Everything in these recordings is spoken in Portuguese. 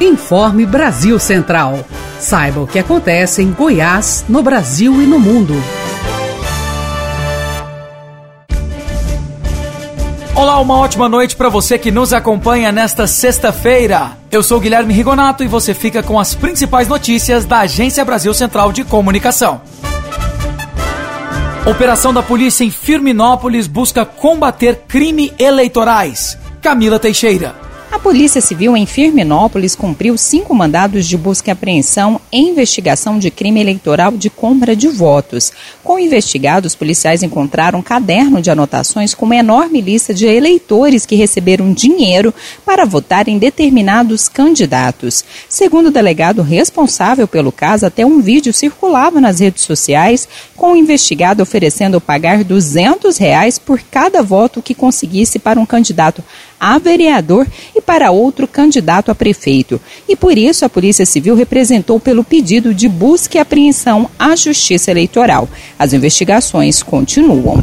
Informe Brasil Central. Saiba o que acontece em Goiás, no Brasil e no mundo. Olá, uma ótima noite para você que nos acompanha nesta sexta-feira. Eu sou Guilherme Rigonato e você fica com as principais notícias da Agência Brasil Central de Comunicação. Operação da polícia em Firminópolis busca combater crime eleitorais. Camila Teixeira. Polícia Civil em Firminópolis cumpriu cinco mandados de busca e apreensão em investigação de crime eleitoral de compra de votos. Com investigados, policiais encontraram um caderno de anotações com uma enorme lista de eleitores que receberam dinheiro para votar em determinados candidatos. Segundo o delegado responsável pelo caso, até um vídeo circulava nas redes sociais com o investigado oferecendo pagar 200 reais por cada voto que conseguisse para um candidato a vereador e para outro candidato a prefeito. E por isso a Polícia Civil representou pelo pedido de busca e apreensão à Justiça Eleitoral. As investigações continuam.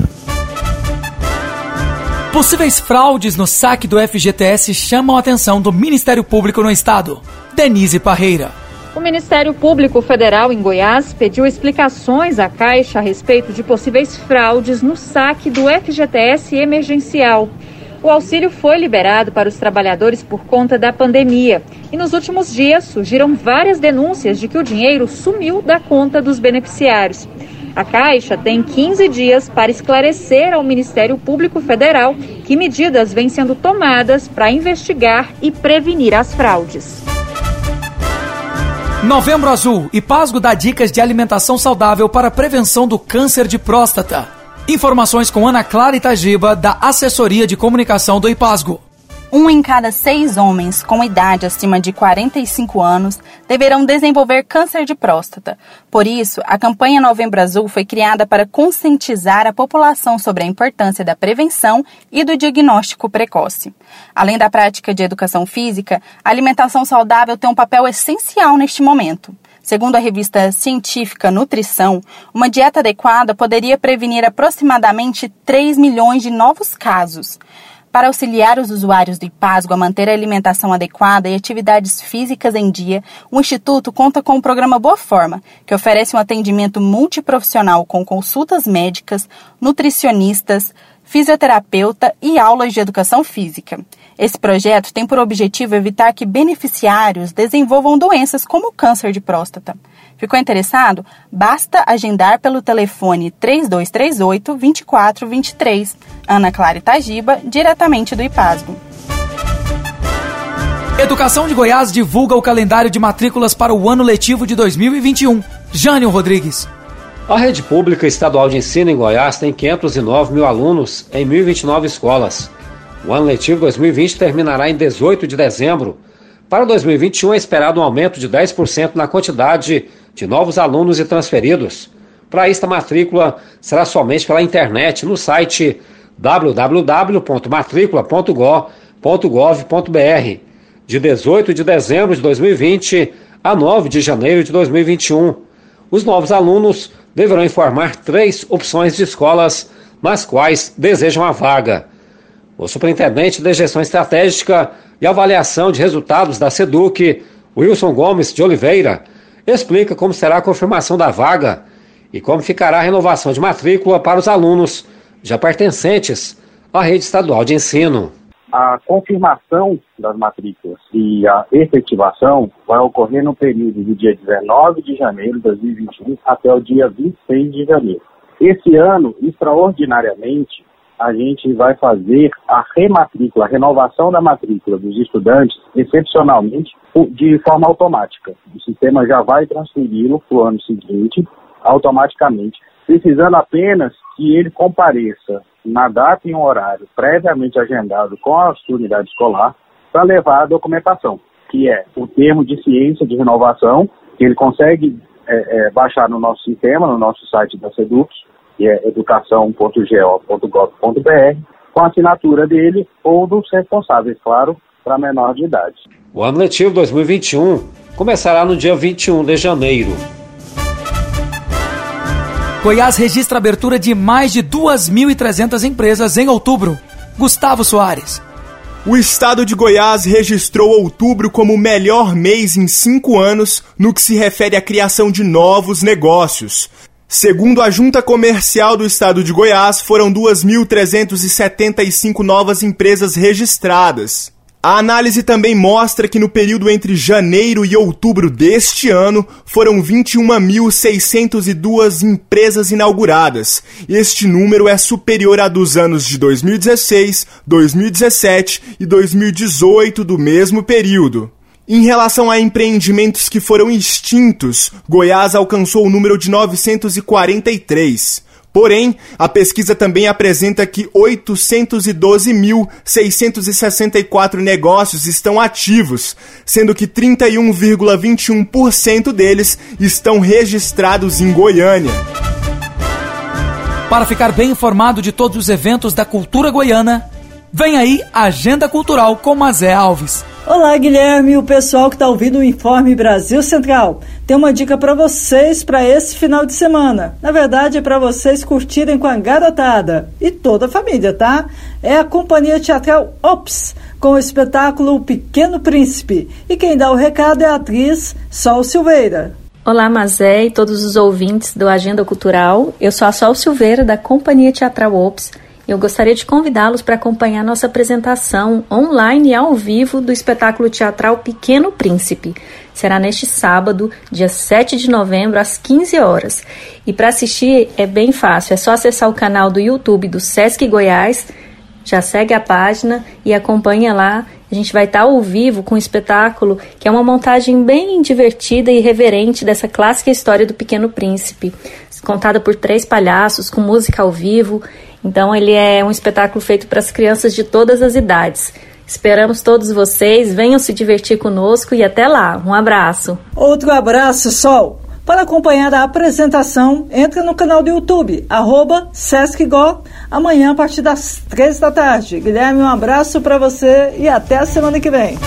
Possíveis fraudes no saque do FGTS chamam a atenção do Ministério Público no Estado. Denise Parreira. O Ministério Público Federal em Goiás pediu explicações à Caixa a respeito de possíveis fraudes no saque do FGTS emergencial. O auxílio foi liberado para os trabalhadores por conta da pandemia. E nos últimos dias surgiram várias denúncias de que o dinheiro sumiu da conta dos beneficiários. A Caixa tem 15 dias para esclarecer ao Ministério Público Federal que medidas vêm sendo tomadas para investigar e prevenir as fraudes. Novembro Azul e Pasgo dá dicas de alimentação saudável para prevenção do câncer de próstata. Informações com Ana Clara Itagiba, da Assessoria de Comunicação do IPASGO. Um em cada seis homens com idade acima de 45 anos deverão desenvolver câncer de próstata. Por isso, a campanha Novembro Azul foi criada para conscientizar a população sobre a importância da prevenção e do diagnóstico precoce. Além da prática de educação física, a alimentação saudável tem um papel essencial neste momento. Segundo a revista científica Nutrição, uma dieta adequada poderia prevenir aproximadamente 3 milhões de novos casos. Para auxiliar os usuários do IPASGO a manter a alimentação adequada e atividades físicas em dia, o Instituto conta com o programa Boa Forma, que oferece um atendimento multiprofissional com consultas médicas, nutricionistas, fisioterapeuta e aulas de educação física. Esse projeto tem por objetivo evitar que beneficiários desenvolvam doenças como câncer de próstata. Ficou interessado? Basta agendar pelo telefone 3238 2423. Ana Clara Itagiba, diretamente do IPASGO. Educação de Goiás divulga o calendário de matrículas para o ano letivo de 2021. Jânio Rodrigues. A rede pública estadual de ensino em Goiás tem 509 mil alunos em 1.029 escolas. O ano letivo 2020 terminará em 18 de dezembro. Para 2021 é esperado um aumento de 10% na quantidade de novos alunos e transferidos. Para isso, a matrícula será somente pela internet no site www.matricula.gov.br de 18 de dezembro de 2020 a 9 de janeiro de 2021. Os novos alunos deverão informar três opções de escolas nas quais desejam a vaga. O superintendente de gestão estratégica e avaliação de resultados da SEDUC, Wilson Gomes de Oliveira, explica como será a confirmação da vaga e como ficará a renovação de matrícula para os alunos já pertencentes à rede estadual de ensino. A confirmação das matrículas e a efetivação vai ocorrer no período do dia 19 de janeiro de 2021 até o dia 26 de janeiro. Esse ano, extraordinariamente, a gente vai fazer a rematrícula, a renovação da matrícula dos estudantes, excepcionalmente, de forma automática. O sistema já vai transferi-lo para o ano seguinte automaticamente, precisando apenas que ele compareça na data e um horário previamente agendado com a sua unidade escolar para levar a documentação, que é o termo de ciência de renovação, que ele consegue é, é, baixar no nosso sistema, no nosso site da Sedux, que é educação.go.gov.br, com a assinatura dele ou dos responsáveis, claro, para menor de idade. O ano letivo 2021 começará no dia 21 de janeiro. Goiás registra abertura de mais de 2.300 empresas em outubro. Gustavo Soares. O estado de Goiás registrou outubro como o melhor mês em cinco anos no que se refere à criação de novos negócios. Segundo a Junta Comercial do Estado de Goiás, foram 2.375 novas empresas registradas. A análise também mostra que no período entre janeiro e outubro deste ano foram 21.602 empresas inauguradas. Este número é superior a dos anos de 2016, 2017 e 2018 do mesmo período. Em relação a empreendimentos que foram extintos, Goiás alcançou o número de 943. Porém, a pesquisa também apresenta que 812.664 negócios estão ativos, sendo que 31,21% deles estão registrados em Goiânia. Para ficar bem informado de todos os eventos da cultura goiana, vem aí a Agenda Cultural com Mazé Alves. Olá, Guilherme e o pessoal que está ouvindo o Informe Brasil Central. Tem uma dica para vocês para esse final de semana. Na verdade, é para vocês curtirem com a garotada e toda a família, tá? É a companhia teatral Ops, com o espetáculo O Pequeno Príncipe. E quem dá o recado é a atriz Sol Silveira. Olá, Mazé e todos os ouvintes do Agenda Cultural. Eu sou a Sol Silveira, da Companhia Teatral Ops eu gostaria de convidá-los para acompanhar nossa apresentação online e ao vivo do espetáculo teatral Pequeno Príncipe. Será neste sábado, dia 7 de novembro, às 15 horas. E para assistir é bem fácil, é só acessar o canal do YouTube do Sesc Goiás, já segue a página e acompanha lá. A gente vai estar ao vivo com um espetáculo que é uma montagem bem divertida e reverente dessa clássica história do Pequeno Príncipe, contada por três palhaços com música ao vivo então ele é um espetáculo feito para as crianças de todas as idades. Esperamos todos vocês, venham se divertir conosco e até lá. Um abraço. Outro abraço, Sol. Para acompanhar a apresentação, entre no canal do YouTube, arroba SescGo, amanhã a partir das três da tarde. Guilherme, um abraço para você e até a semana que vem.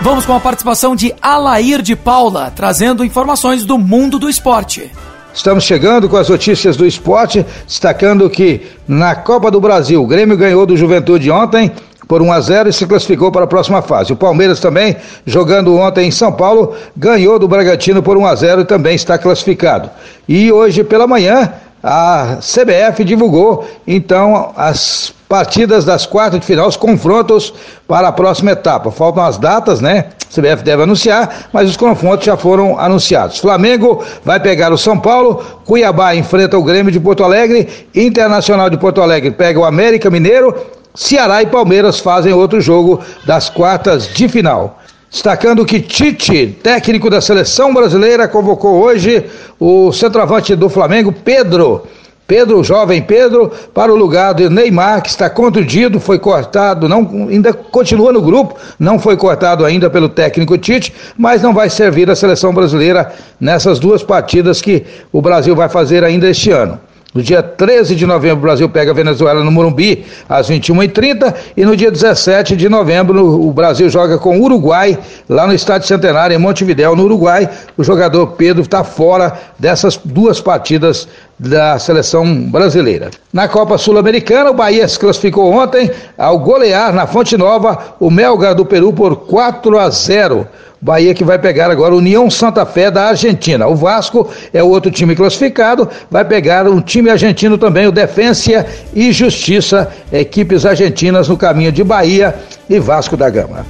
Vamos com a participação de Alair de Paula, trazendo informações do mundo do esporte. Estamos chegando com as notícias do esporte, destacando que na Copa do Brasil, o Grêmio ganhou do Juventude ontem por 1 a 0 e se classificou para a próxima fase. O Palmeiras também, jogando ontem em São Paulo, ganhou do Bragantino por 1 a 0 e também está classificado. E hoje pela manhã, a CBF divulgou então as partidas das quartas de final, os confrontos para a próxima etapa. Faltam as datas, né? A CBF deve anunciar, mas os confrontos já foram anunciados. Flamengo vai pegar o São Paulo, Cuiabá enfrenta o Grêmio de Porto Alegre, Internacional de Porto Alegre pega o América Mineiro, Ceará e Palmeiras fazem outro jogo das quartas de final. Destacando que Tite, técnico da seleção brasileira, convocou hoje o centroavante do Flamengo, Pedro. Pedro, jovem Pedro, para o lugar de Neymar, que está contundido, foi cortado, não, ainda continua no grupo, não foi cortado ainda pelo técnico Tite, mas não vai servir a seleção brasileira nessas duas partidas que o Brasil vai fazer ainda este ano. No dia 13 de novembro, o Brasil pega a Venezuela no Morumbi, às 21h30. E no dia 17 de novembro, o Brasil joga com o Uruguai, lá no Estádio Centenário, em Montevidéu, no Uruguai. O jogador Pedro está fora dessas duas partidas da seleção brasileira. Na Copa Sul-Americana, o Bahia se classificou ontem ao golear na Fonte Nova o Melgar do Peru por 4 a 0. Bahia que vai pegar agora União Santa Fé da Argentina. O Vasco é o outro time classificado, vai pegar um time argentino também, o Defensa e Justiça, equipes argentinas no caminho de Bahia e Vasco da Gama.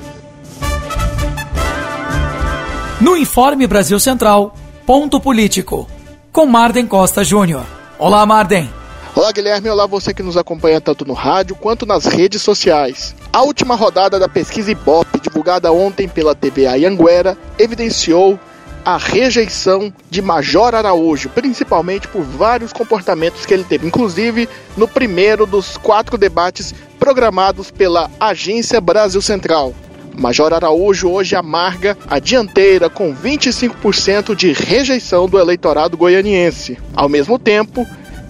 No Informe Brasil Central, ponto político, com Marden Costa Júnior. Olá, Marden. Olá, Guilherme. Olá, você que nos acompanha tanto no rádio quanto nas redes sociais. A última rodada da pesquisa Ibope, divulgada ontem pela TVA Anguera, evidenciou a rejeição de Major Araújo, principalmente por vários comportamentos que ele teve, inclusive no primeiro dos quatro debates programados pela Agência Brasil Central. Major Araújo hoje amarga a dianteira com 25% de rejeição do eleitorado goianiense. Ao mesmo tempo,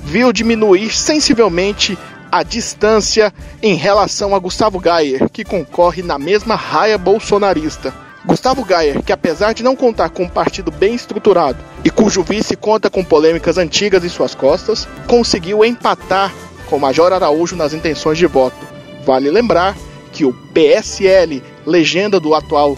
viu diminuir sensivelmente a distância em relação a Gustavo Gayer, que concorre na mesma raia bolsonarista. Gustavo Gayer, que apesar de não contar com um partido bem estruturado e cujo vice conta com polêmicas antigas em suas costas, conseguiu empatar com Major Araújo nas intenções de voto. Vale lembrar que o PSL, legenda do atual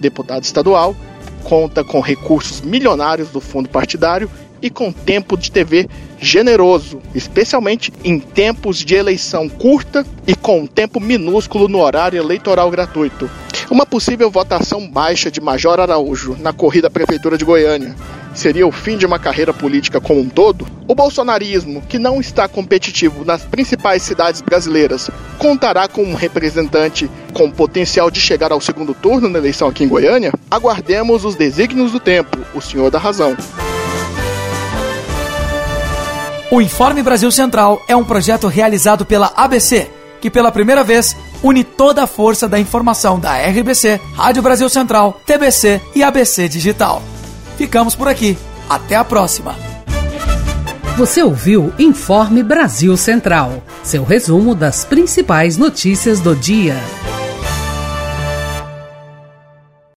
deputado estadual, conta com recursos milionários do fundo partidário e com tempo de TV generoso, especialmente em tempos de eleição curta e com um tempo minúsculo no horário eleitoral gratuito. Uma possível votação baixa de Major Araújo na corrida à Prefeitura de Goiânia seria o fim de uma carreira política como um todo? O bolsonarismo, que não está competitivo nas principais cidades brasileiras, contará com um representante com potencial de chegar ao segundo turno na eleição aqui em Goiânia? Aguardemos os desígnios do tempo, o senhor da razão. O Informe Brasil Central é um projeto realizado pela ABC, que pela primeira vez une toda a força da informação da RBC, Rádio Brasil Central, TBC e ABC Digital. Ficamos por aqui. Até a próxima. Você ouviu Informe Brasil Central, seu resumo das principais notícias do dia.